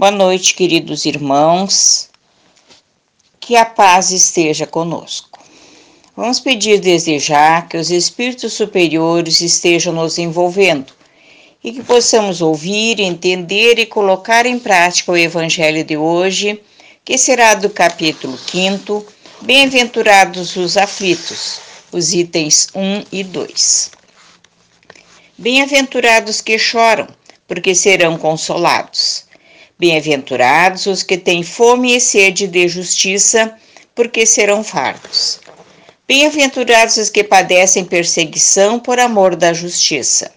Boa noite, queridos irmãos. Que a paz esteja conosco. Vamos pedir desde já que os espíritos superiores estejam nos envolvendo e que possamos ouvir, entender e colocar em prática o evangelho de hoje, que será do capítulo 5, Bem-aventurados os aflitos, os itens 1 e 2. Bem-aventurados que choram, porque serão consolados. Bem-aventurados os que têm fome e sede de justiça, porque serão fartos. Bem-aventurados os que padecem perseguição por amor da justiça,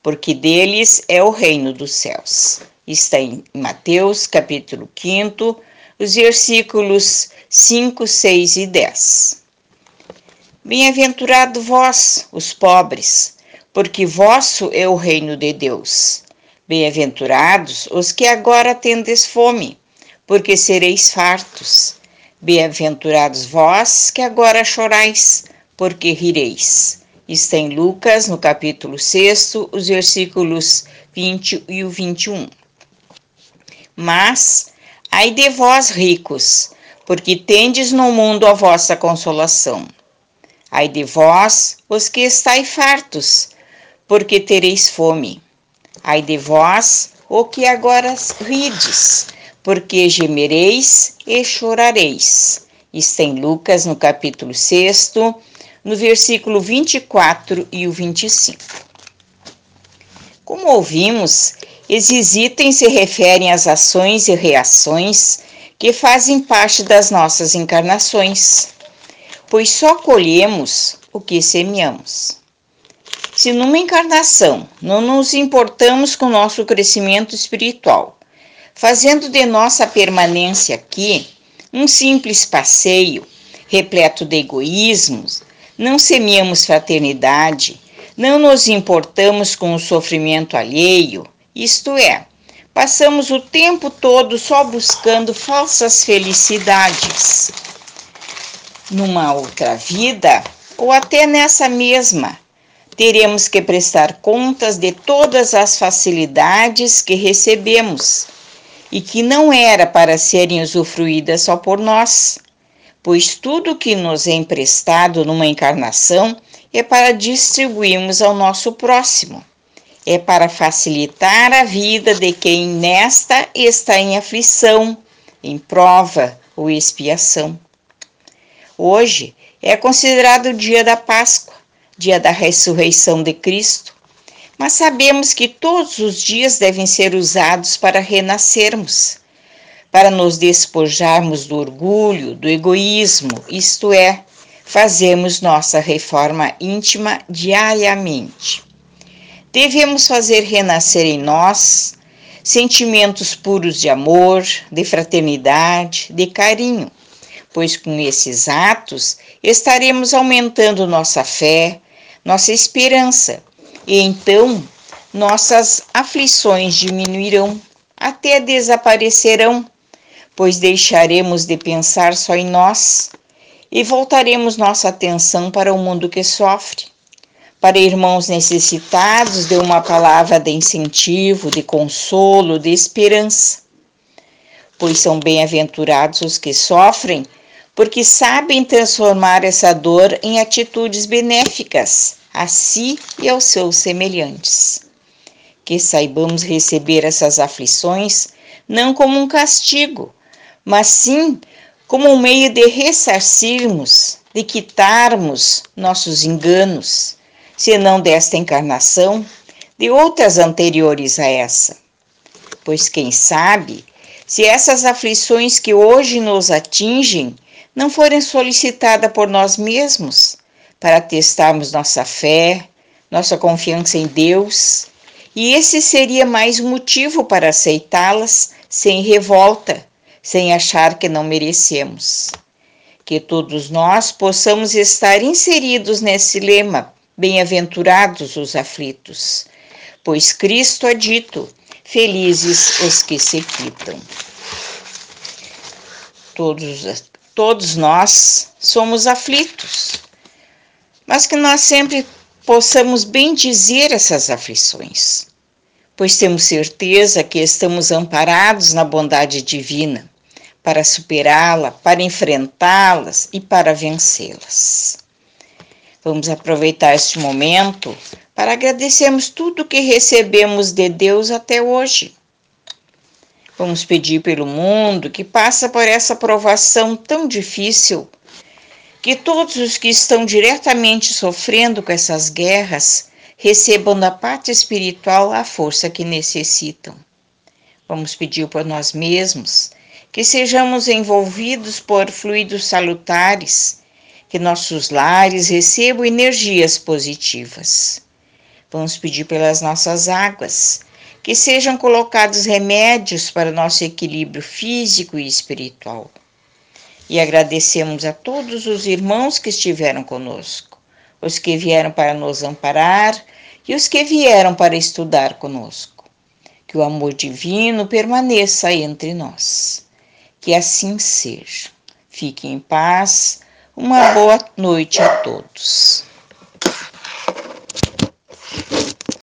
porque deles é o reino dos céus. Está em Mateus, capítulo 5, os versículos 5, 6 e 10. Bem-aventurado vós, os pobres, porque vosso é o reino de Deus. Bem-aventurados os que agora tendes fome, porque sereis fartos. Bem-aventurados vós que agora chorais, porque rireis. Está em Lucas, no capítulo 6, os versículos 20 e o 21. Mas, ai de vós ricos, porque tendes no mundo a vossa consolação. Ai de vós, os que estáis fartos, porque tereis fome. Ai de vós, o que agora rides, porque gemereis e chorareis. Está em Lucas, no capítulo 6, no versículo 24 e o 25. Como ouvimos, esses itens se referem às ações e reações que fazem parte das nossas encarnações, pois só colhemos o que semeamos. Se numa encarnação não nos importamos com nosso crescimento espiritual, fazendo de nossa permanência aqui um simples passeio repleto de egoísmos, não semeamos fraternidade, não nos importamos com o sofrimento alheio, isto é, passamos o tempo todo só buscando falsas felicidades. Numa outra vida, ou até nessa mesma, teremos que prestar contas de todas as facilidades que recebemos e que não era para serem usufruídas só por nós, pois tudo que nos é emprestado numa encarnação é para distribuirmos ao nosso próximo. É para facilitar a vida de quem nesta está em aflição, em prova ou expiação. Hoje é considerado o dia da Páscoa dia da ressurreição de Cristo, mas sabemos que todos os dias devem ser usados para renascermos, para nos despojarmos do orgulho, do egoísmo, isto é, fazermos nossa reforma íntima diariamente. Devemos fazer renascer em nós sentimentos puros de amor, de fraternidade, de carinho, pois com esses atos estaremos aumentando nossa fé, nossa esperança, e então nossas aflições diminuirão, até desaparecerão, pois deixaremos de pensar só em nós e voltaremos nossa atenção para o mundo que sofre, para irmãos necessitados de uma palavra de incentivo, de consolo, de esperança. Pois são bem-aventurados os que sofrem, porque sabem transformar essa dor em atitudes benéficas a si e aos seus semelhantes. Que saibamos receber essas aflições não como um castigo, mas sim como um meio de ressarcirmos, de quitarmos nossos enganos, se não desta encarnação, de outras anteriores a essa. Pois quem sabe, se essas aflições que hoje nos atingem não forem solicitadas por nós mesmos, para testarmos nossa fé, nossa confiança em Deus, e esse seria mais motivo para aceitá-las sem revolta, sem achar que não merecemos. Que todos nós possamos estar inseridos nesse lema: bem-aventurados os aflitos, pois Cristo ha dito: felizes os que se quitam. Todos, todos nós somos aflitos mas que nós sempre possamos bem dizer essas aflições, pois temos certeza que estamos amparados na bondade divina para superá-la, para enfrentá-las e para vencê-las. Vamos aproveitar este momento para agradecermos tudo que recebemos de Deus até hoje. Vamos pedir pelo mundo que passa por essa provação tão difícil, que todos os que estão diretamente sofrendo com essas guerras recebam da parte espiritual a força que necessitam. Vamos pedir por nós mesmos que sejamos envolvidos por fluidos salutares, que nossos lares recebam energias positivas. Vamos pedir pelas nossas águas, que sejam colocados remédios para nosso equilíbrio físico e espiritual. E agradecemos a todos os irmãos que estiveram conosco, os que vieram para nos amparar e os que vieram para estudar conosco. Que o amor divino permaneça entre nós. Que assim seja. Fiquem em paz. Uma boa noite a todos.